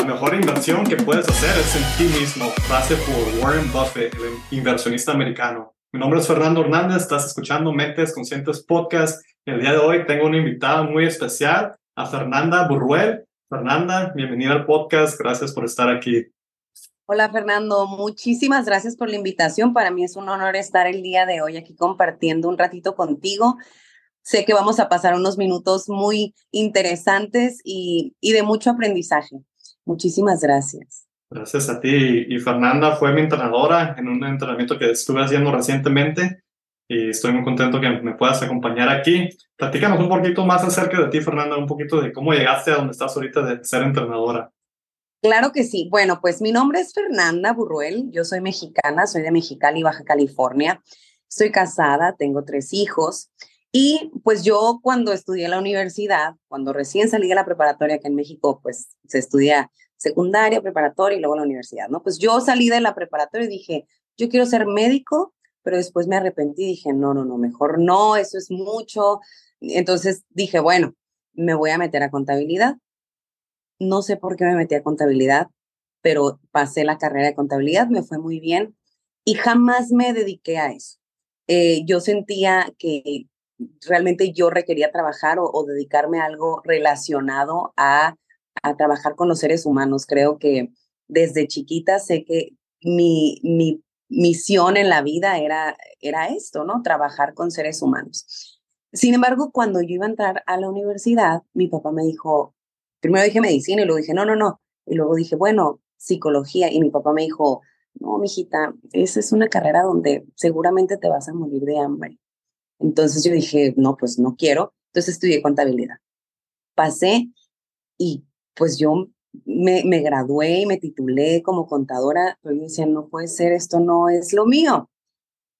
La mejor inversión que puedes hacer es en ti mismo, frase por Warren Buffett, el inversionista americano. Mi nombre es Fernando Hernández, estás escuchando Mentes Conscientes Podcast. El día de hoy tengo una invitada muy especial, a Fernanda Burruel. Fernanda, bienvenida al podcast, gracias por estar aquí. Hola Fernando, muchísimas gracias por la invitación. Para mí es un honor estar el día de hoy aquí compartiendo un ratito contigo. Sé que vamos a pasar unos minutos muy interesantes y, de mucho aprendizaje. Muchísimas gracias. Gracias a ti. Y Fernanda fue mi entrenadora en un entrenamiento que estuve haciendo recientemente y estoy muy contento que me puedas acompañar aquí. Platícanos un poquito más acerca de ti, Fernanda, un poquito de cómo llegaste a donde estás ahorita de ser entrenadora. Claro que sí. Bueno, pues mi nombre es Fernanda Burruel, yo soy mexicana, soy de Mexicali, Baja California. Estoy casada, tengo tres hijos y pues yo cuando estudié en la universidad, cuando recién salí de la preparatoria que en México, pues se estudia secundaria, preparatoria y luego la universidad, ¿no? Pues yo salí de la preparatoria y dije, yo quiero ser médico, pero después me arrepentí y dije, no, no, no, mejor no, eso es mucho. Entonces dije, bueno, me voy a meter a contabilidad. No sé por qué me metí a contabilidad, pero pasé la carrera de contabilidad, me fue muy bien y jamás me dediqué a eso. Eh, yo sentía que realmente yo requería trabajar o, dedicarme a algo relacionado a, a, trabajar con los seres humanos. Creo que desde chiquita sé que mi, mi misión en la vida era, era esto, ¿no? Trabajar con seres humanos. Sin embargo, cuando yo iba a entrar a la universidad, mi papá me dijo, primero dije medicina y luego dije, no, no, no. Y luego dije, bueno, psicología. Y mi papá me dijo, no, mijita, esa es una carrera donde seguramente te vas a morir de hambre. Entonces yo dije, no, pues no quiero. Entonces estudié contabilidad. Pasé y pues yo me, gradué y me titulé como contadora, pero yo decía, no puede ser, esto no es lo mío.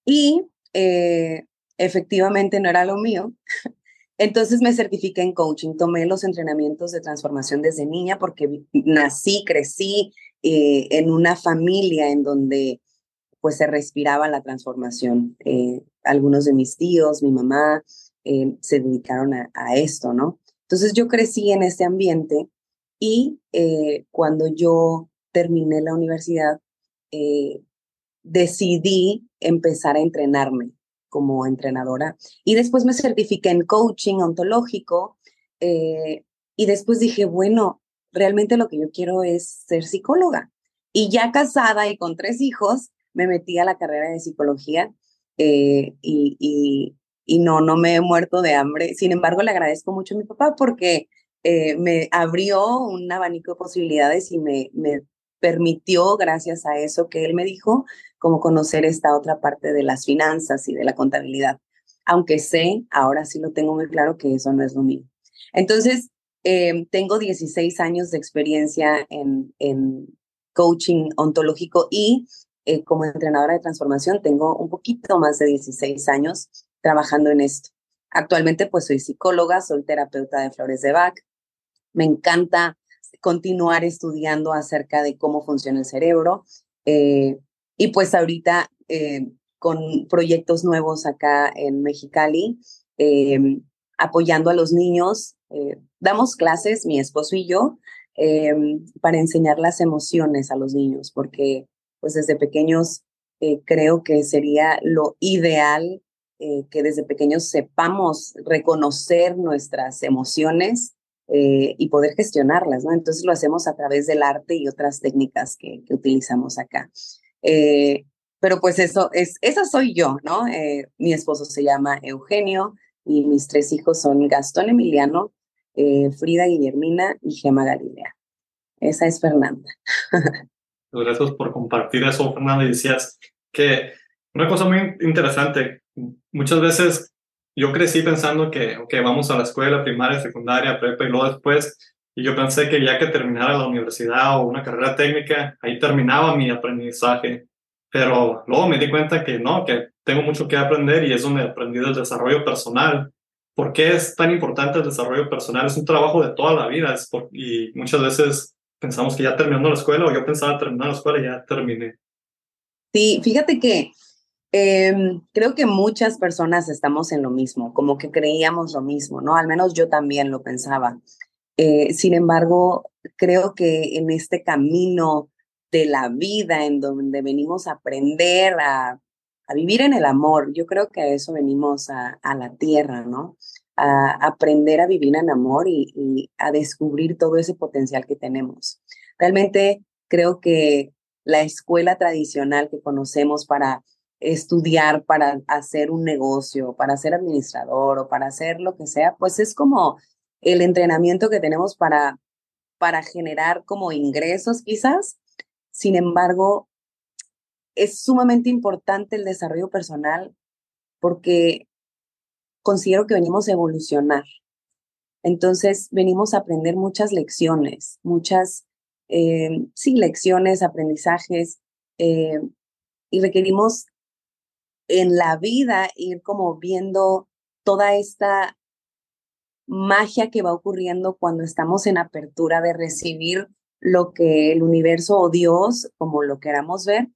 Y eh, efectivamente no era lo mío. Entonces me certifiqué en coaching, tomé los entrenamientos de transformación desde niña porque nací, crecí eh, en una familia en donde pues se respiraba la transformación. Eh, algunos de mis tíos, mi mamá, eh, se dedicaron a, esto, ¿no? Entonces yo crecí en ese ambiente y eh, cuando yo terminé la universidad, decidí empezar a entrenarme como entrenadora y después me certifiqué en coaching ontológico y después dije, bueno, realmente lo que yo quiero es ser psicóloga. Y ya casada y con tres hijos, me metí a la carrera de psicología eh, y, y, no, no me he muerto de hambre. Sin embargo, le agradezco mucho a mi papá porque eh, me abrió un abanico de posibilidades y me, me permitió, gracias a eso que él me dijo, como conocer esta otra parte de las finanzas y de la contabilidad. Aunque sé, ahora sí lo tengo muy claro que eso no es lo mío. Entonces, eh, tengo 16 años de experiencia en, en coaching ontológico y eh, como entrenadora de transformación tengo un poquito más de 16 años trabajando en esto. Actualmente pues soy psicóloga, soy terapeuta de flores de Bach. Me encanta continuar estudiando acerca de cómo funciona el cerebro. Eh, y pues ahorita eh, con proyectos nuevos acá en Mexicali, apoyando a los niños. damos clases, mi esposo y yo, para enseñar las emociones a los niños, porque pues desde pequeños eh, creo que sería lo ideal eh, que desde pequeños sepamos reconocer nuestras emociones eh, y poder gestionarlas, ¿no? Entonces lo hacemos a través del arte y otras técnicas que, utilizamos acá. pero pues eso es, esa soy yo, ¿no? mi esposo se llama Eugenio y mis tres hijos son Gastón Emiliano, Frida Guillermina y Gema Galilea. Esa es Fernanda. Gracias por compartir eso, Fernando. Y decías que una cosa muy interesante, muchas veces yo crecí pensando que, ok, vamos a la escuela primaria, secundaria, prepa y luego después, y yo pensé que ya que terminara la universidad o una carrera técnica, ahí terminaba mi aprendizaje. Pero luego me di cuenta que no, que tengo mucho que aprender y es donde aprendí del desarrollo personal. ¿Por qué es tan importante el desarrollo personal? Es un trabajo de toda la vida es y muchas veces pensamos que ya terminando la escuela o yo pensaba terminar la escuela y ya terminé. Sí, fíjate que em, creo que muchas personas estamos en lo mismo, como que creíamos lo mismo, ¿no? Al menos yo también lo pensaba. Eh, sin embargo, creo que en este camino de la vida, en donde venimos a aprender a, vivir en el amor, yo creo que a eso venimos a, la tierra, ¿no? A aprender a vivir en amor y, a descubrir todo ese potencial que tenemos. Realmente creo que la escuela tradicional que conocemos para estudiar, para hacer un negocio, para ser administrador o para hacer lo que sea, pues es como el entrenamiento que tenemos para, para generar como ingresos quizás. Sin embargo, es sumamente importante el desarrollo personal porque considero que venimos a evolucionar. Entonces, venimos a aprender muchas lecciones, muchas, eh, sí, lecciones, aprendizajes, eh, y requerimos en la vida ir como viendo toda esta magia que va ocurriendo cuando estamos en apertura de recibir lo que el universo o Dios, como lo queramos ver,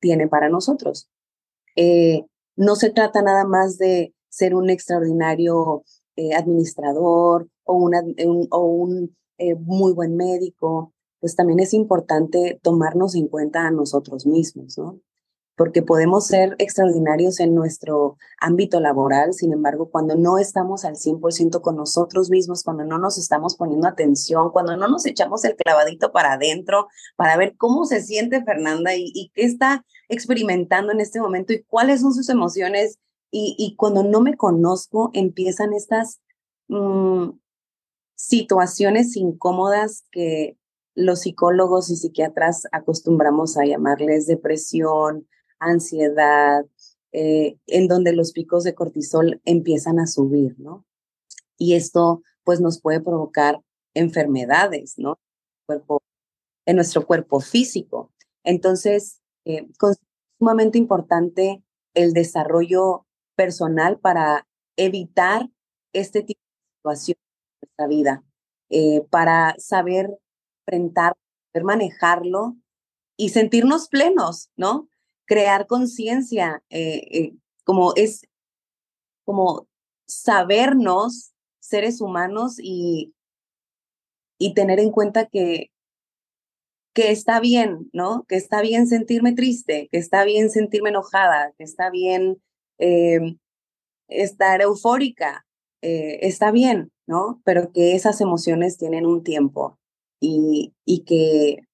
tiene para nosotros. Eh, no se trata nada más de ser un extraordinario eh, administrador o, o un eh, muy buen médico, pues también es importante tomarnos en cuenta a nosotros mismos, ¿no? porque podemos ser extraordinarios en nuestro ámbito laboral, sin embargo, cuando no estamos al 100% con nosotros mismos, cuando no nos estamos poniendo atención, cuando no nos echamos el clavadito para adentro para ver cómo se siente Fernanda y, qué está experimentando en este momento y cuáles son sus emociones, y, cuando no me conozco, empiezan estas mm, situaciones incómodas que los psicólogos y psiquiatras acostumbramos a llamarles depresión, ansiedad, eh, en donde los picos de cortisol empiezan a subir, ¿no? Y esto pues nos puede provocar enfermedades, ¿no? en nuestro cuerpo físico. Entonces, eh, es sumamente importante el desarrollo personal para evitar este tipo de situaciones en nuestra vida, eh, para saber enfrentar, manejarlo y sentirnos plenos, ¿no? crear conciencia, eh, eh, como es como sabernos seres humanos y, y tener en cuenta que, que está bien, ¿no? Que está bien sentirme triste, que está bien sentirme enojada, que está bien em, estar eufórica, eh, está bien, ¿no? Pero que esas emociones tienen un tiempo y, y, que,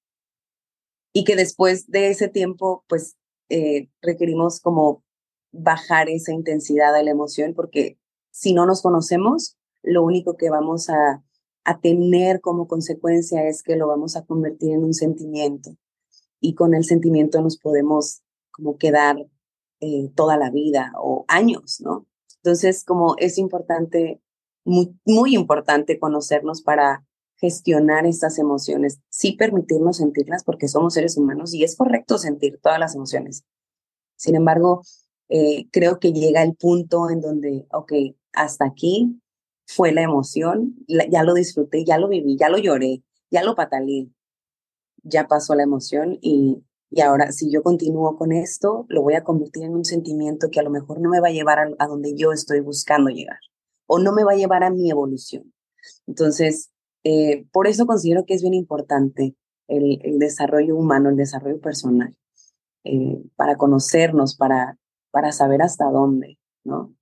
y que después de ese tiempo, pues eh, requerimos como bajar esa intensidad de la emoción porque si no nos conocemos, lo único que vamos a, a tener como consecuencia es que lo vamos a convertir en un sentimiento y con el sentimiento nos podemos como quedar toda la vida o años, ¿no? Entonces, como es importante, muy, muy importante conocernos para gestionar estas emociones, sí permitirnos sentirlas porque somos seres humanos y es correcto sentir todas las emociones. Sin embargo, eh, creo que llega el punto en donde, ok, hasta aquí fue la emoción, ya lo disfruté, ya lo viví, ya lo lloré, ya lo pataleé, ya pasó la emoción y, y ahora si yo continúo con esto, lo voy a convertir en un sentimiento que a lo mejor no me va a llevar a, donde yo estoy buscando llegar o no me va a llevar a mi evolución. Entonces, eh, por eso considero que es bien importante el, desarrollo humano, el desarrollo personal, eh, para conocernos, para, para saber hasta dónde, ¿no?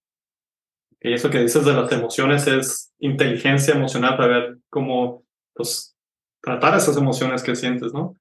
Y eso que dices de las emociones es inteligencia emocional para ver cómo pues, tratar esas emociones que sientes, ¿no?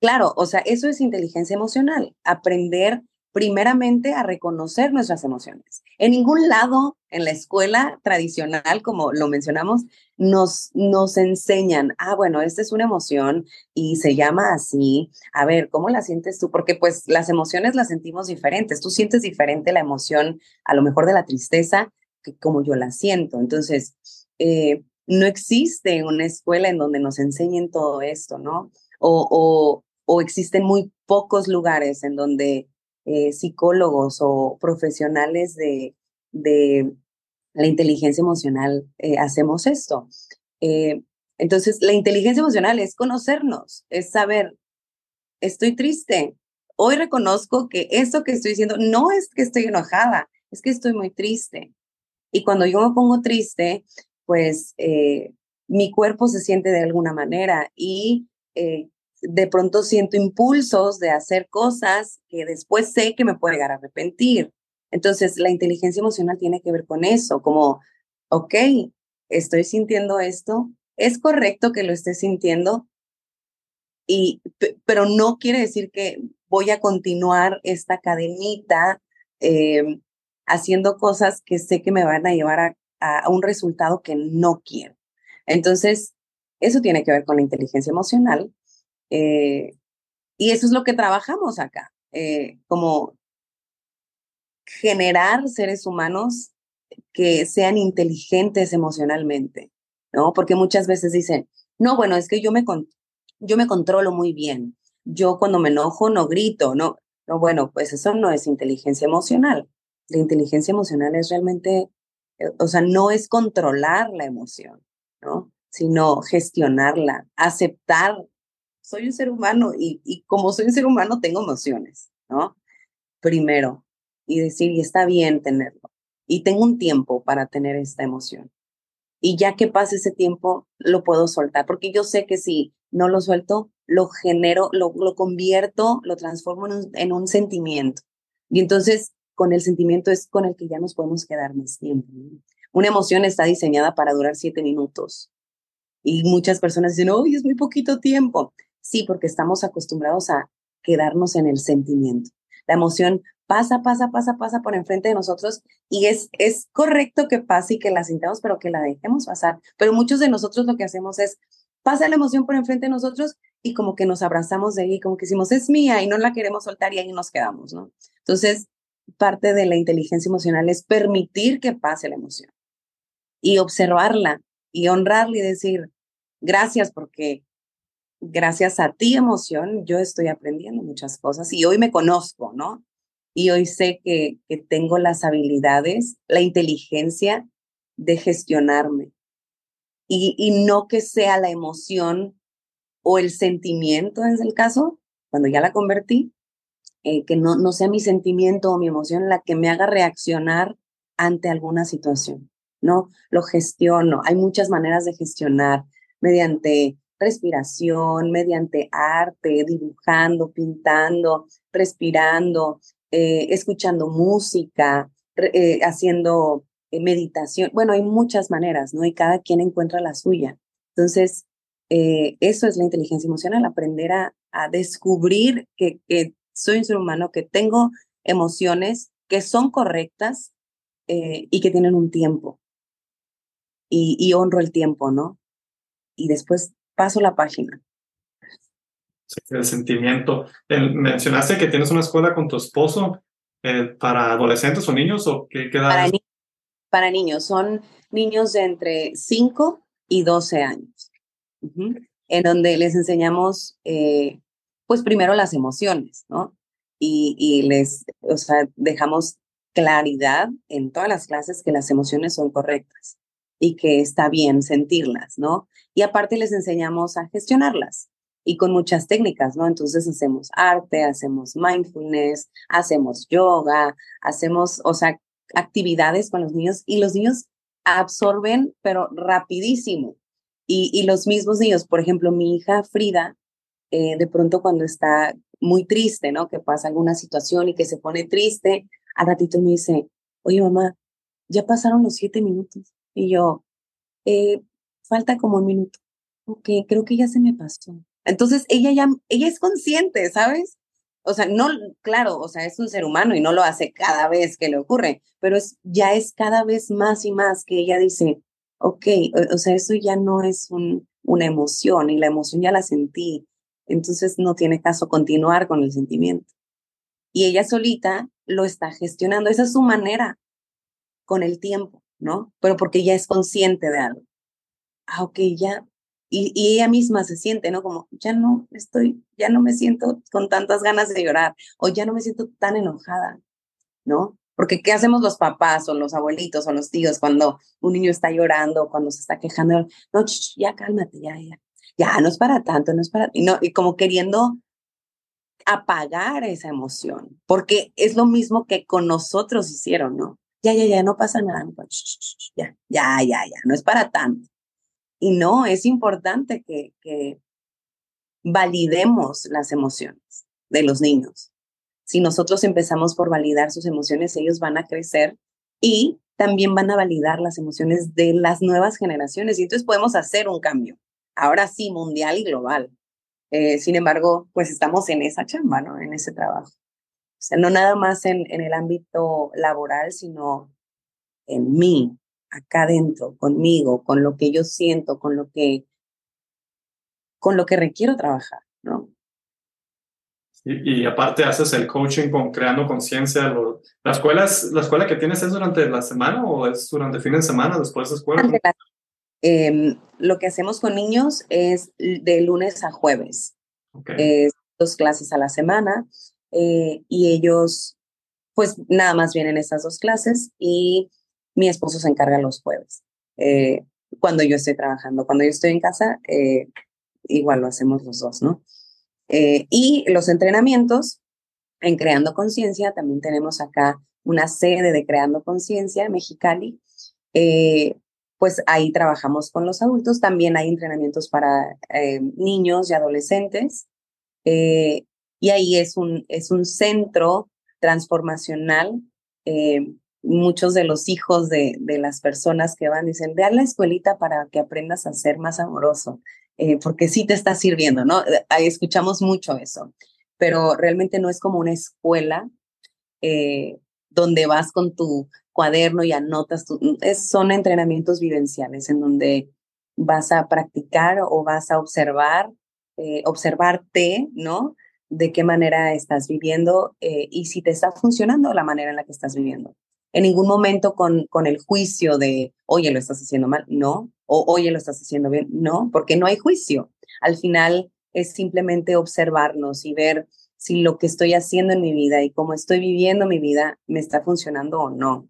Claro, o sea, eso es inteligencia emocional, aprender primeramente a reconocer nuestras emociones. En ningún lado en la escuela tradicional, como lo mencionamos, nos, nos enseñan, ah, bueno, esta es una emoción y se llama así. A ver, ¿cómo la sientes tú? Porque pues las emociones las sentimos diferentes. Tú sientes diferente la emoción, a lo mejor de la tristeza, que como yo la siento. Entonces, eh, no existe una escuela en donde nos enseñen todo esto, ¿no? O, o, o existen muy pocos lugares en donde eh, psicólogos o profesionales de, la inteligencia emocional eh, hacemos esto. Eh, entonces, la inteligencia emocional es conocernos, es saber, estoy triste. Hoy reconozco que esto que estoy diciendo no es que estoy enojada, es que estoy muy triste. Y cuando yo me pongo triste, pues mi cuerpo se siente de alguna manera y de pronto siento impulsos de hacer cosas que después sé que me puede llegar a arrepentir. Entonces, la inteligencia emocional tiene que ver con eso, como, ok, estoy sintiendo esto, es correcto que lo esté sintiendo, y, pero no quiere decir que voy a continuar esta cadenita eh, haciendo cosas que sé que me van a llevar a, a, un resultado que no quiero. Entonces, eso tiene que ver con la inteligencia emocional. Eh, y eso es lo que trabajamos acá, eh, como generar seres humanos que sean inteligentes emocionalmente, ¿no? Porque muchas veces dicen, no, bueno, es que yo me, yo me controlo muy bien. Yo cuando me enojo no grito, no, no, bueno, pues eso no es inteligencia emocional. La inteligencia emocional es realmente, eh, o sea, no es controlar la emoción, ¿no? Sino gestionarla, aceptar. Soy un ser humano y, como soy un ser humano tengo emociones, ¿no? Primero, y decir, y está bien tenerlo. Y tengo un tiempo para tener esta emoción. Y ya que pase ese tiempo, lo puedo soltar, porque yo sé que si no lo suelto, lo genero, lo, lo convierto, lo transformo en un, en un, sentimiento. Y entonces, con el sentimiento es con el que ya nos podemos quedar más tiempo. Una emoción está diseñada para durar siete minutos. Y muchas personas dicen, ¡Uy, es muy poquito tiempo! Sí, porque estamos acostumbrados a quedarnos en el sentimiento. La emoción pasa, pasa, pasa, pasa por enfrente de nosotros y es, es correcto que pase y que la sintamos, pero que la dejemos pasar. Pero muchos de nosotros lo que hacemos es, pasa la emoción por enfrente de nosotros y como que nos abrazamos de ahí, como que decimos, es mía y no la queremos soltar y ahí nos quedamos, ¿no? Entonces, parte de la inteligencia emocional es permitir que pase la emoción y observarla y honrarla y decir, gracias porque gracias a ti emoción yo estoy aprendiendo muchas cosas y hoy me conozco, ¿no? y hoy sé que, que tengo las habilidades, la inteligencia de gestionarme. Y, y, no que sea la emoción o el sentimiento, en el caso, cuando ya la convertí, eh, que no, no sea mi sentimiento o mi emoción la que me haga reaccionar ante alguna situación, ¿no? Lo gestiono. Hay muchas maneras de gestionar mediante respiración, mediante arte, dibujando, pintando, respirando, eh, escuchando música, eh, haciendo eh, meditación. Bueno, hay muchas maneras, ¿no? Y cada quien encuentra la suya. Entonces, eso es la inteligencia emocional, aprender a, a descubrir que, que, soy un ser humano, que tengo emociones que son correctas y que tienen un tiempo. Y, y honro el tiempo, ¿no? Y después paso la página el sentimiento. mencionaste que tienes una escuela con tu esposo eh, para adolescentes o niños o qué, qué para, para, niños, son niños de entre 5 y 12 años, en donde les enseñamos, eh, pues primero las emociones, ¿no? Y, y les, o sea, dejamos claridad en todas las clases que las emociones son correctas y que está bien sentirlas, ¿no? Y aparte les enseñamos a gestionarlas y con muchas técnicas, ¿no? Entonces hacemos arte, hacemos mindfulness, hacemos yoga, hacemos, o sea, actividades con los niños y los niños absorben, pero rapidísimo. Y, los mismos niños, por ejemplo, mi hija Frida, eh, de pronto cuando está muy triste, ¿no? Que pasa alguna situación y que se pone triste, al ratito me dice, oye mamá, ya pasaron los siete minutos. Y yo, eh, falta como un minuto. Ok, creo que ya se me pasó. Entonces ella ya, ella es consciente, ¿sabes? O sea, no, claro, o sea, es un ser humano y no lo hace cada vez que le ocurre, pero es, ya es cada vez más y más que ella dice, ok, o, sea, eso ya no es un, una emoción y la emoción ya la sentí, entonces no tiene caso continuar con el sentimiento. Y ella solita lo está gestionando, esa es su manera con el tiempo, ¿no? Pero porque ella es consciente de algo. Ah, ok, ya, y, ella misma se siente, ¿no? Como, ya no estoy, ya no me siento con tantas ganas de llorar o ya no me siento tan enojada, ¿no? Porque ¿qué hacemos los papás o los abuelitos o los tíos cuando un niño está llorando, cuando se está quejando? No, ya cálmate, ya, ya, ya, no es para tanto, no es para... Y, no, y como queriendo apagar esa emoción, porque es lo mismo que con nosotros hicieron, ¿no? Ya, ya, ya, no pasa nada, ya, ya, ya, ya, no es para tanto. Y no, es importante que, que validemos las emociones de los niños. Si nosotros empezamos por validar sus emociones, ellos van a crecer y también van a validar las emociones de las nuevas generaciones y entonces podemos hacer un cambio, ahora sí, mundial y global. Eh, sin embargo, pues estamos en esa chamba, ¿no? En ese trabajo. O sea, no nada más en, en el ámbito laboral, sino en mí, acá adentro, conmigo, con lo que yo siento, con lo que, con lo que requiero trabajar, ¿no? Y, aparte haces el coaching con creando conciencia. ¿La escuela, ¿La escuela que tienes es durante la semana o es durante fin de semana después de escuela? Em, lo que hacemos con niños es de lunes a jueves. dos clases a la semana eh, y ellos pues nada más vienen estas dos clases y mi esposo se encarga los jueves. Eh, cuando yo estoy trabajando, cuando yo estoy en casa, eh, igual lo hacemos los dos, ¿no? Eh, y los entrenamientos en Creando Conciencia, también tenemos acá una sede de Creando Conciencia en Mexicali. Pues ahí trabajamos con los adultos. También hay entrenamientos para niños y adolescentes. y ahí es un, es un centro transformacional. Muchos de los hijos de, de, las personas que van dicen, ve a la escuelita para que aprendas a ser más amoroso. Eh, porque sí te está sirviendo, ¿no? Eh, escuchamos mucho eso, pero realmente no es como una escuela eh, donde vas con tu cuaderno y anotas, tu, es, son entrenamientos vivenciales en donde vas a practicar o vas a observar, observarte, ¿no? De qué manera estás viviendo y si te está funcionando la manera en la que estás viviendo. En ningún momento con, con el juicio de, oye, lo estás haciendo mal. No, o oye, lo estás haciendo bien. No, porque no hay juicio. Al final es simplemente observarnos y ver si lo que estoy haciendo en mi vida y cómo estoy viviendo mi vida me está funcionando o no.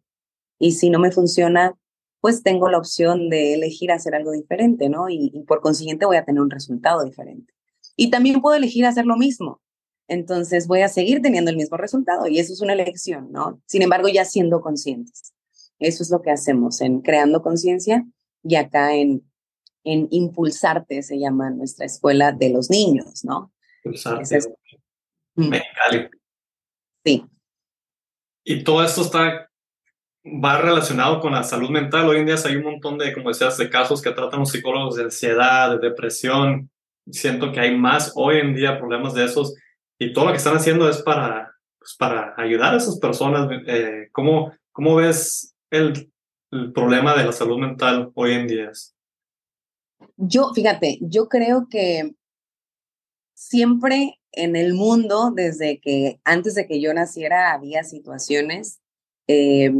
Y si no me funciona, pues tengo la opción de elegir hacer algo diferente, ¿no? Y, y, por consiguiente voy a tener un resultado diferente. Y también puedo elegir hacer lo mismo. Entonces voy a seguir teniendo el mismo resultado y eso es una elección, ¿no? Sin embargo, ya siendo conscientes. Eso es lo que hacemos en creando conciencia y acá en, en Impulsarte se llama nuestra escuela de los niños, ¿no? Impulsarte. Mexicali. Sí. Y todo esto está, va relacionado con la salud mental. Hoy en día hay un montón de, como decías, de casos que tratan los psicólogos de ansiedad, de depresión. Siento que hay más hoy en día problemas de esos y todo lo que están haciendo es para, pues, para ayudar a esas personas. Eh, ¿cómo, ¿Cómo ves el problema de la salud mental hoy en día? Yo, fíjate, yo creo que siempre en el mundo, desde que antes de que yo naciera, había situaciones eh,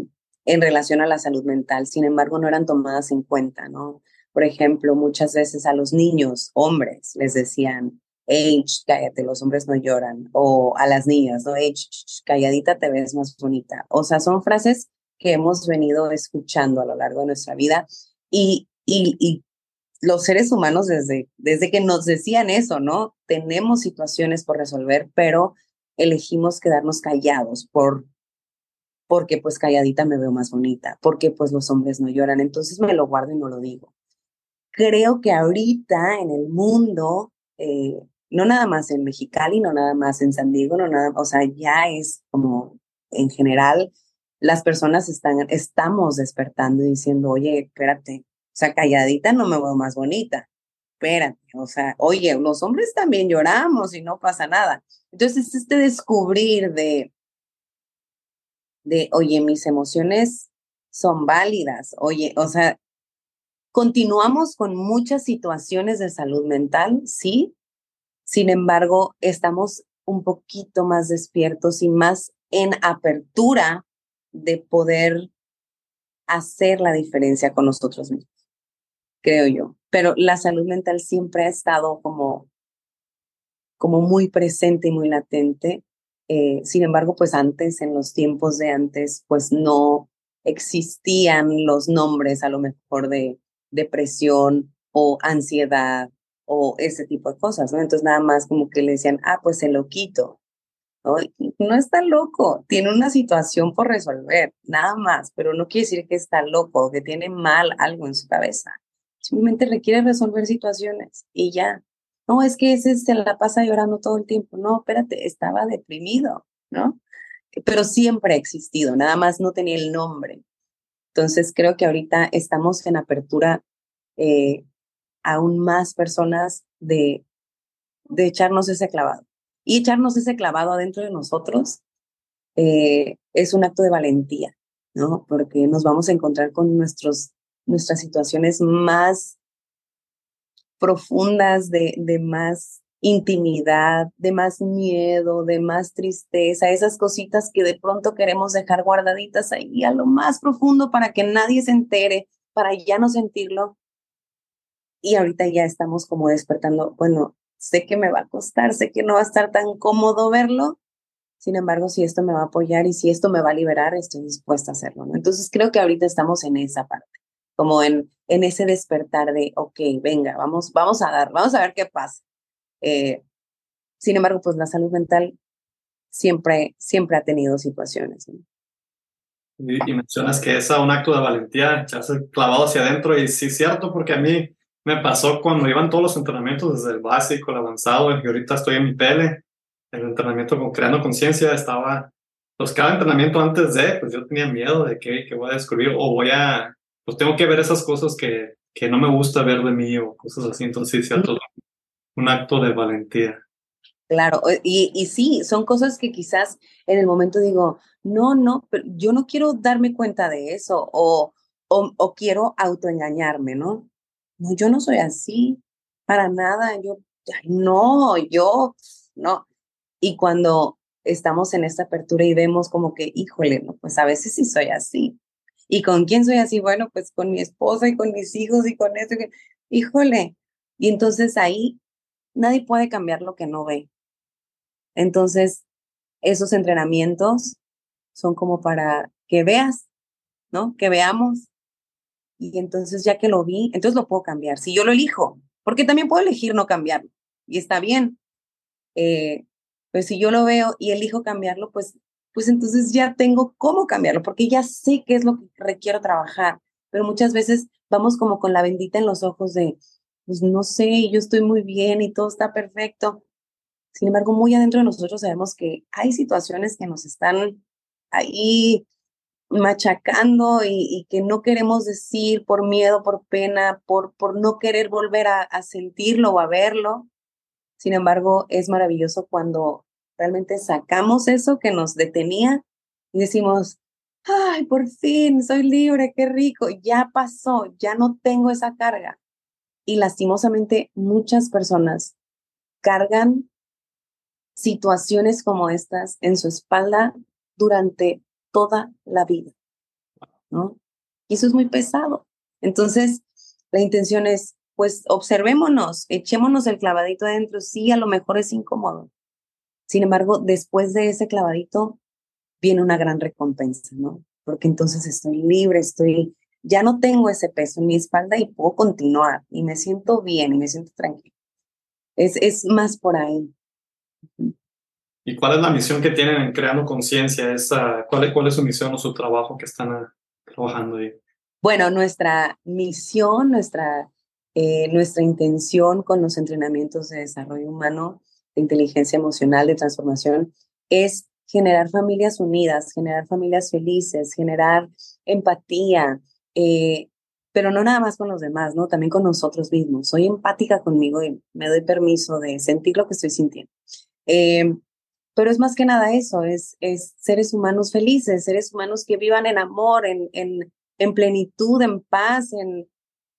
en relación a la salud mental, sin embargo, no eran tomadas en cuenta, ¿no? Por ejemplo, muchas veces a los niños, hombres, les decían, hey, cállate, los hombres no lloran, o a las niñas, ¿no? Hey, calladita te ves más bonita. O sea, son frases que hemos venido escuchando a lo largo de nuestra vida y, y, y los seres humanos desde, desde que nos decían eso, ¿no? Tenemos situaciones por resolver, pero elegimos quedarnos callados por porque pues calladita me veo más bonita, porque pues los hombres no lloran, entonces me lo guardo y no lo digo. Creo que ahorita en el mundo, eh, no nada más en Mexicali, no nada más en San Diego, no nada, o sea, ya es como en general las personas están, estamos despertando y diciendo, oye, espérate, o sea, calladita no me veo más bonita, espérate, o sea, oye, los hombres también lloramos y no pasa nada. Entonces, este descubrir de, de, oye, mis emociones son válidas, oye, o sea, continuamos con muchas situaciones de salud mental, sí, sin embargo, estamos un poquito más despiertos y más en apertura de poder hacer la diferencia con nosotros mismos, creo yo. Pero la salud mental siempre ha estado como, como muy presente y muy latente. Eh, sin embargo, pues antes, en los tiempos de antes, pues no existían los nombres a lo mejor de depresión o ansiedad o ese tipo de cosas, ¿no? Entonces nada más como que le decían, ah, pues se lo quito no está loco, tiene una situación por resolver, nada más, pero no quiere decir que está loco, que tiene mal algo en su cabeza. simplemente requiere resolver situaciones y ya. No, es que ese se la pasa llorando todo el tiempo. No, espérate, estaba deprimido, ¿no? Pero siempre ha existido, nada más no tenía el nombre. Entonces creo que ahorita estamos en apertura eh, aún más personas de, de echarnos ese clavado. Y echarnos ese clavado adentro de nosotros eh, es un acto de valentía, ¿no? Porque nos vamos a encontrar con nuestros, nuestras situaciones más profundas, de, de más intimidad, de más miedo, de más tristeza, esas cositas que de pronto queremos dejar guardaditas ahí a lo más profundo para que nadie se entere, para ya no sentirlo. Y ahorita ya estamos como despertando, bueno, sé que me va a costar, sé que no va a estar tan cómodo verlo, sin embargo, si esto me va a apoyar y si esto me va a liberar, estoy dispuesta a hacerlo. Entonces creo que ahorita estamos en esa parte, como en, en ese despertar de, ok, venga, vamos, vamos a dar, vamos a ver qué pasa. Eh, sin embargo, pues la salud mental siempre, siempre ha tenido situaciones. Y, mencionas que es un acto de valentía, echarse clavado hacia adentro, y sí cierto, porque a mí me pasó cuando iban todos los entrenamientos, desde el básico, el avanzado, y ahorita estoy en mi pele, el entrenamiento con creando conciencia, estaba, pues cada entrenamiento antes de, pues yo tenía miedo de que, que voy a descubrir, o voy a, pues tengo que ver esas cosas que, que no me gusta ver de mí, o cosas así, entonces sí, cierto, un acto de valentía. Claro, y, y sí, son cosas que quizás en el momento digo, no, no, pero yo no quiero darme cuenta de eso o, o, o quiero autoengañarme, ¿no? No, yo no soy así, para nada, yo, no, yo, no. Y cuando estamos en esta apertura y vemos como que, híjole, no, pues a veces sí soy así. ¿Y con quién soy así? Bueno, pues con mi esposa y con mis hijos y con eso. Híjole. Y entonces ahí nadie puede cambiar lo que no ve. Entonces, esos entrenamientos son como para que veas, ¿no? Que veamos. Y entonces, ya que lo vi, entonces lo puedo cambiar. Si yo lo elijo, porque también puedo elegir no cambiarlo. Y está bien. Eh, pues si yo lo veo y elijo cambiarlo, pues, pues entonces ya tengo cómo cambiarlo, porque ya sé qué es lo que requiero trabajar. Pero muchas veces vamos como con la bendita en los ojos de, pues no sé, yo estoy muy bien y todo está perfecto. Sin embargo, muy adentro de nosotros sabemos que hay situaciones que nos están ahí machacando y, que no queremos decir por miedo, por pena, por, por no querer volver a, a sentirlo o a verlo. Sin embargo, es maravilloso cuando realmente sacamos eso que nos detenía y decimos, ay, por fin, soy libre, qué rico, ya pasó, ya no tengo esa carga. Y lastimosamente muchas personas cargan situaciones como estas en su espalda durante toda la vida, ¿no? Y eso es muy pesado. Entonces, la intención es, pues, observémonos, echémonos el clavadito adentro. Sí, a lo mejor es incómodo. Sin embargo, después de ese clavadito viene una gran recompensa, ¿no? Porque entonces estoy libre, estoy ya no tengo ese peso en mi espalda y puedo continuar y me siento bien y me siento tranquilo. Es, es más por ahí. ¿Y cuál es la misión que tienen en Creando Conciencia? ¿Cuál, es, ¿Cuál es su misión o su trabajo que están ah, trabajando ahí? Bueno, nuestra misión, nuestra, eh, nuestra intención con los entrenamientos de desarrollo humano, de inteligencia emocional, de transformación, es generar familias unidas, generar familias felices, generar empatía, eh, pero no nada más con los demás, ¿no? También con nosotros mismos. Soy empática conmigo y me doy permiso de sentir lo que estoy sintiendo. Eh, pero es más que nada eso, es, es seres humanos felices, seres humanos que vivan en amor, en, en, en plenitud, en paz, en,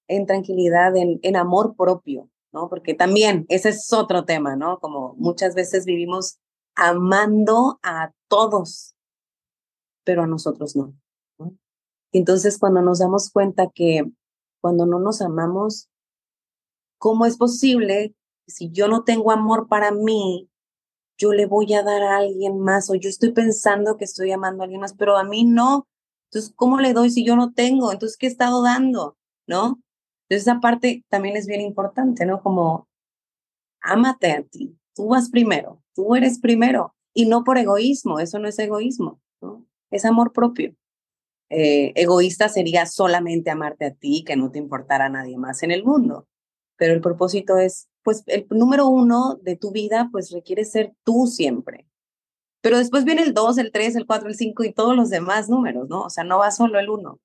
en tranquilidad, en, en amor propio, ¿no? Porque también ese es otro tema, ¿no? Como muchas veces vivimos amando a todos, pero a nosotros no. Entonces, cuando nos damos cuenta que cuando no nos amamos, ¿cómo es posible si yo no tengo amor para mí, yo le voy a dar a alguien más o yo estoy pensando que estoy amando a alguien más, pero a mí no? Entonces, ¿cómo le doy si yo no tengo? Entonces, ¿qué he estado dando? ¿No? Entonces, esa parte también es bien importante, ¿no? Como, ámate a ti, tú vas primero, tú eres primero y no por egoísmo, eso no es egoísmo. Es amor propio. Eh, egoísta sería solamente amarte a ti, que no te importara a nadie más en el mundo. Pero el propósito es, pues, el número uno de tu vida, pues requiere ser tú siempre. Pero después viene el 2, el 3, el 4, el 5 y todos los demás números, ¿no? O sea, no va solo el uno.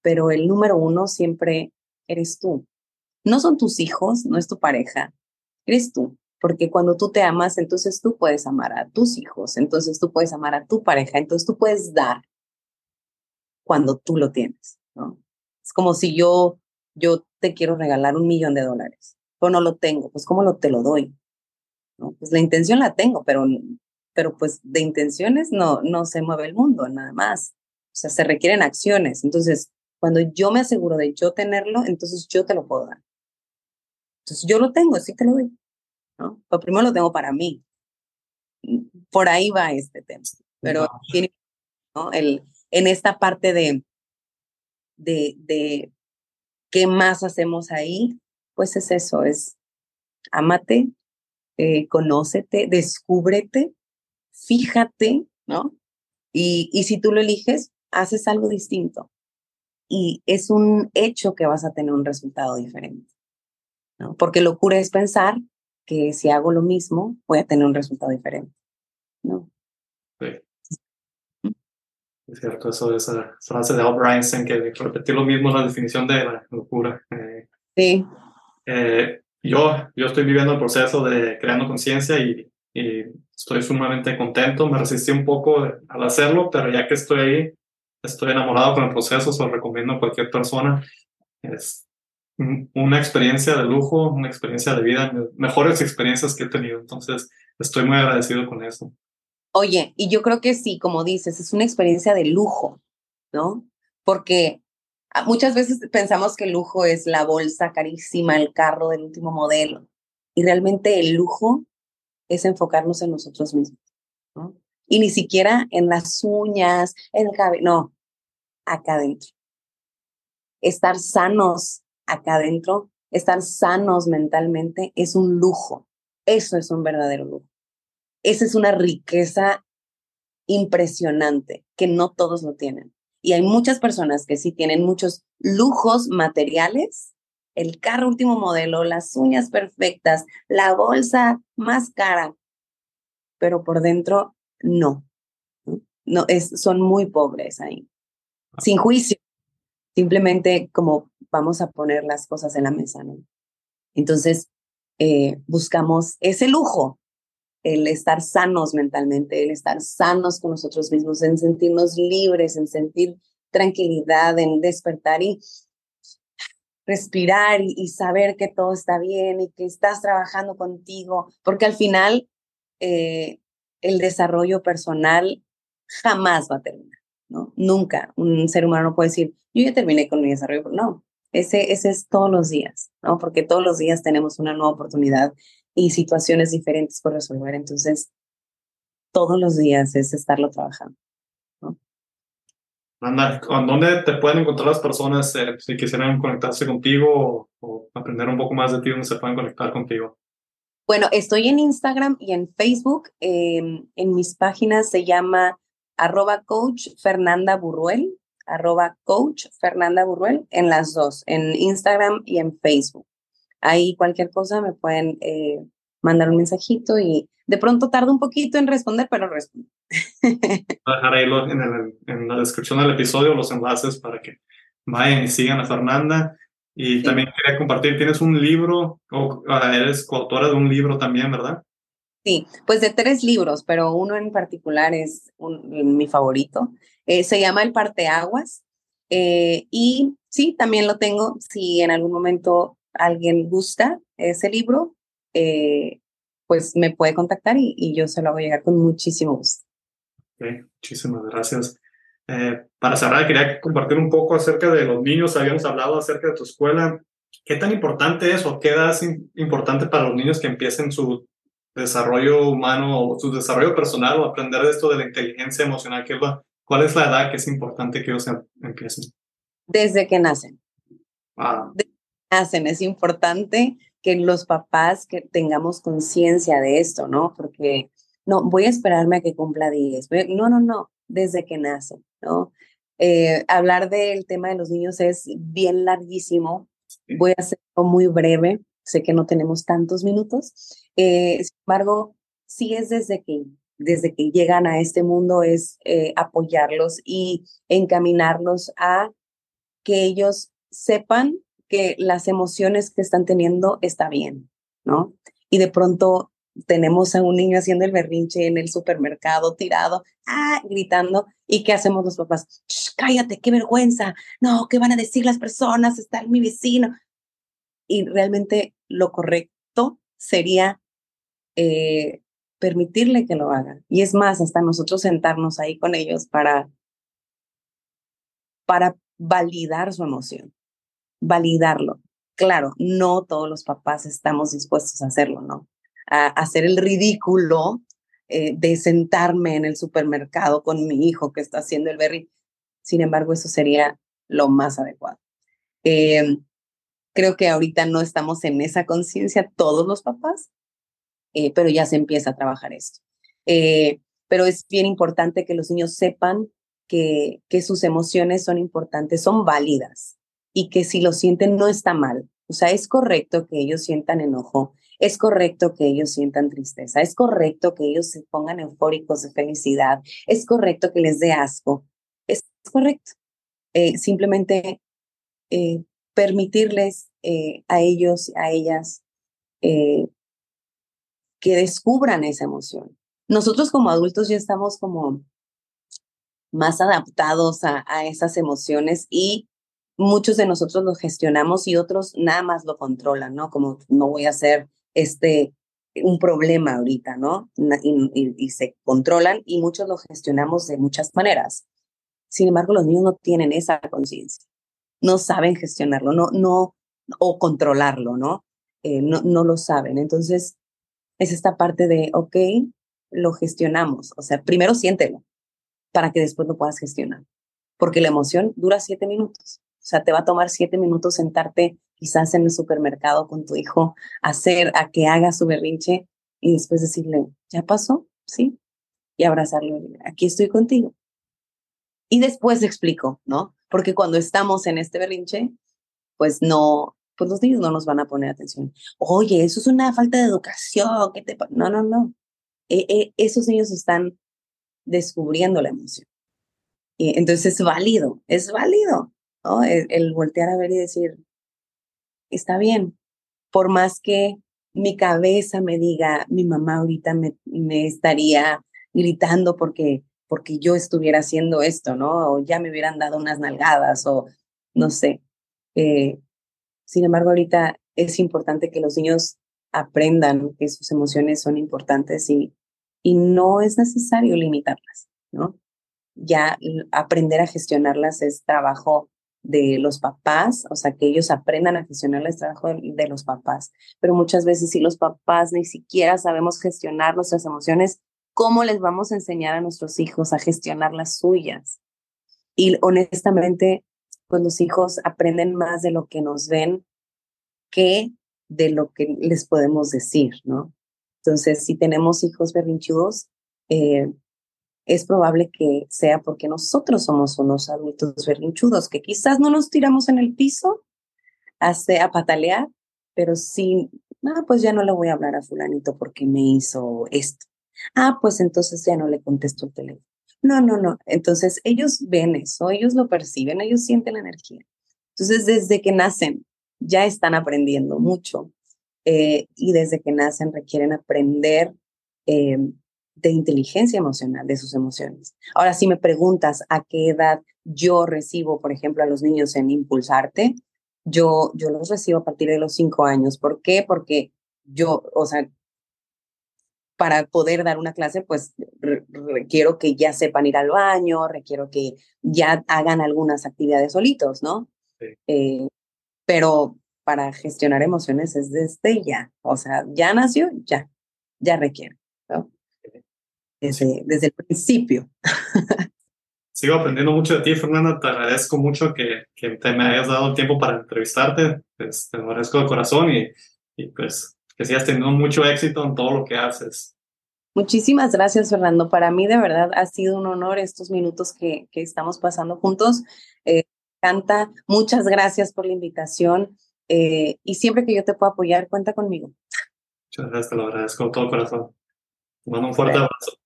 Pero el número uno siempre eres tú. No son tus hijos, no es tu pareja, eres tú. Porque cuando tú te amas, entonces tú puedes amar a tus hijos, entonces tú puedes amar a tu pareja, entonces tú puedes dar cuando tú lo tienes, ¿no? Es como si yo, yo te quiero regalar un millón de dólares, pero no lo tengo, pues ¿cómo lo te lo doy? ¿No? Pues la intención la tengo, pero, pero pues de intenciones no, no se mueve el mundo, nada más. O sea, se requieren acciones. Entonces, cuando yo me aseguro de yo tenerlo, entonces yo te lo puedo dar. Entonces yo lo tengo, sí te lo doy. ¿no? Pero primero lo tengo para mí. Por ahí va este tema. Pero ¿no? El, en esta parte de, de, de qué más hacemos ahí, pues es eso, es amate, eh, conócete, descúbrete, fíjate, ¿no? Y, y si tú lo eliges, haces algo distinto. Y es un hecho que vas a tener un resultado diferente. ¿no? Porque locura es pensar que si hago lo mismo, voy a tener un resultado diferente. ¿no? Sí. Es cierto, eso, esa frase de Albert Einstein, que repetir lo mismo es la definición de la locura. Eh, sí. Eh, yo, yo estoy viviendo el proceso de creando conciencia y, y, estoy sumamente contento. Me resistí un poco al hacerlo, pero ya que estoy ahí, estoy enamorado con el proceso, se lo recomiendo a cualquier persona. Es una experiencia de lujo, una experiencia de vida, mejores experiencias que he tenido. Entonces, estoy muy agradecido con eso. Oye, y yo creo que sí, como dices, es una experiencia de lujo, ¿no? Porque muchas veces pensamos que el lujo es la bolsa carísima, el carro del último modelo. Y realmente el lujo es enfocarnos en nosotros mismos. Y ni siquiera en las uñas, en el cabello, no, acá adentro. Estar sanos acá adentro, estar sanos mentalmente es un lujo. Eso es un verdadero lujo esa es una riqueza impresionante que no todos lo tienen. Y hay muchas personas que sí tienen muchos lujos materiales, el carro último modelo, las uñas perfectas, la bolsa más cara, pero por dentro no. No, es, son muy pobres ahí. Sin juicio, simplemente como vamos a poner las cosas en la mesa, ¿no? Entonces, eh, buscamos ese lujo, el estar sanos mentalmente, el estar sanos con nosotros mismos, en sentirnos libres, en sentir tranquilidad, en despertar y respirar y, saber que todo está bien y que estás trabajando contigo, porque al final eh, el desarrollo personal jamás va a terminar, ¿no? Nunca un ser humano puede decir, yo ya terminé con mi desarrollo, no, ese, ese es todos los días, ¿no? Porque todos los días tenemos una nueva oportunidad y situaciones diferentes por resolver. Entonces, todos los días es estarlo trabajando. ¿no? Anda, ¿dónde te pueden encontrar las personas eh, si quisieran conectarse contigo o, aprender un poco más de ti, dónde se pueden conectar contigo? Bueno, estoy en Instagram y en Facebook. Em, en mis páginas se llama arroba coach Fernanda Burruel, arroba coach Fernanda Burruel, en las dos, en Instagram y en Facebook. Ahí cualquier cosa me pueden eh, mandar un mensajito y de pronto tarda un poquito en responder, pero respondo. Voy a dejar ahí en, en, la descripción del episodio los enlaces para que vayan y sigan a Fernanda. Y también quería compartir, tienes un libro, o ah, eres coautora de un libro también, ¿verdad? Sí, pues de tres libros, pero uno en particular es mi favorito. Eh, se llama El Parteaguas. Eh, y sí, también lo tengo. Si en algún momento alguien gusta ese libro, eh, pues me puede contactar y, yo se lo hago llegar con muchísimo gusto. muchísimas gracias. Eh, para cerrar, quería compartir un poco acerca de los niños. Habíamos hablado acerca de tu escuela. ¿Qué tan importante es o qué edad es importante para los niños que empiecen su desarrollo humano o su desarrollo personal o aprender esto de la inteligencia emocional? ¿Qué ¿Cuál es la edad que es importante que ellos em, empiecen? Desde que nacen. Ah hacen. Es importante que los papás que tengamos conciencia de esto, ¿no? Porque no, voy a esperarme a que cumpla 10. No, no, no, desde que nace, ¿no? Eh, hablar del tema de los niños es bien larguísimo. Voy a hacerlo muy breve. Sé que no tenemos tantos minutos. Eh, sin embargo, sí es desde que, desde que llegan a este mundo, es eh, apoyarlos y encaminarlos a que ellos sepan que las emociones que están teniendo está bien, ¿no? Y de pronto tenemos a un niño haciendo el berrinche en el supermercado, tirado, ah, gritando, ¿y qué hacemos los papás? cállate, qué vergüenza, no, ¿qué van a decir las personas? Está mi vecino. Y realmente lo correcto sería eh, permitirle que lo haga. Y es más, hasta nosotros sentarnos ahí con ellos para, para validar su emoción, validarlo. Claro, no todos los papás estamos dispuestos a hacerlo, ¿no? A hacer el ridículo eh, de sentarme en el supermercado con mi hijo que está haciendo el berry. Sin embargo, eso sería lo más adecuado. Eh, creo que ahorita no estamos en esa conciencia todos los papás, eh, pero ya se empieza a trabajar esto. pero es bien importante que los niños sepan que, que sus emociones son importantes, son válidas y que si lo sienten no está mal. O sea, es correcto que ellos sientan enojo, es correcto que ellos sientan tristeza, es correcto que ellos se pongan eufóricos de felicidad, es correcto que les dé asco, es correcto. Eh, simplemente eh, permitirles eh, a ellos, a ellas, que descubran esa emoción. Nosotros como adultos ya estamos como más adaptados a, esas emociones y muchos de nosotros los gestionamos y otros nada más lo controlan, ¿no? Como no voy a hacer este un problema ahorita, ¿no? Y, se controlan y muchos lo gestionamos de muchas maneras. Sin embargo, los niños no tienen esa conciencia, no saben gestionarlo, no, no, o controlarlo, ¿no? Eh, no, no lo saben. Entonces, es esta parte de, ok, lo gestionamos. O sea, primero siéntelo, para que después lo puedas gestionar. Porque la emoción dura siete minutos. O sea, te va a tomar siete minutos sentarte quizás en el supermercado con tu hijo, hacer a que haga su berrinche y después decirle, ¿ya pasó? Sí. Y abrazarlo. Aquí estoy contigo. Y después explico, ¿no? Porque cuando estamos en este berrinche, pues no, pues los niños no nos van a poner atención. Oye, eso es una falta de educación. ¿qué te no, no, no. E, e, esos niños están descubriendo la emoción. Y entonces es válido, es válido, ¿no? El, voltear a ver y decir, está bien, por más que mi cabeza me diga, mi mamá ahorita me, me estaría gritando porque, porque yo estuviera haciendo esto, ¿no? O ya me hubieran dado unas nalgadas o no sé. Eh, sin embargo, ahorita es importante que los niños aprendan que sus emociones son importantes y, y no es necesario limitarlas, ¿no? Ya aprender a gestionarlas es trabajo de los papás, o sea, que ellos aprendan a gestionarlas es trabajo de, los papás. Pero muchas veces si los papás ni siquiera sabemos gestionar nuestras emociones, ¿cómo les vamos a enseñar a nuestros hijos a gestionar las suyas? Y honestamente, pues los hijos aprenden más de lo que nos ven que de lo que les podemos decir, ¿no? Entonces, si tenemos hijos berrinchudos, eh, es probable que sea porque nosotros somos unos adultos berrinchudos, que quizás no nos tiramos en el piso hace, a patalear, pero sí, ah, pues ya no le voy a hablar a fulanito porque me hizo esto. Ah, pues entonces ya no le contesto el teléfono. No, no, no. Entonces ellos ven eso, ellos lo perciben, ellos sienten la energía. Entonces, desde que nacen, ya están aprendiendo mucho eh, y desde que nacen requieren aprender eh, de inteligencia emocional, de sus emociones. Ahora, si me preguntas a qué edad yo recibo, por ejemplo, a los niños en impulsarte, yo, yo los recibo a partir de los cinco años. ¿Por qué? Porque yo, o sea, para poder dar una clase, pues requiero que ya sepan ir al baño, requiero que ya hagan algunas actividades solitos, ¿no? Eh, pero para gestionar emociones es desde ya, o sea, ya nació, ya, ya requiere, ¿no? Desde, desde el principio. Sigo aprendiendo mucho de ti, Fernanda. Te agradezco mucho que, que te me hayas dado el tiempo para entrevistarte. Pues, te agradezco de corazón y, y pues que sigas teniendo mucho éxito en todo lo que haces. Muchísimas gracias, Fernando. Para mí, de verdad, ha sido un honor estos minutos que, que estamos pasando juntos. Eh, canta. Muchas gracias por la invitación. Eh, y siempre que yo te pueda apoyar, cuenta conmigo. Muchas gracias, te lo agradezco con todo corazón. Te mando un fuerte abrazo.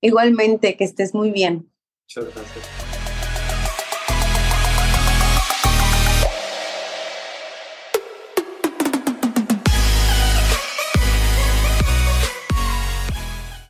Igualmente, que estés muy bien. Muchas gracias.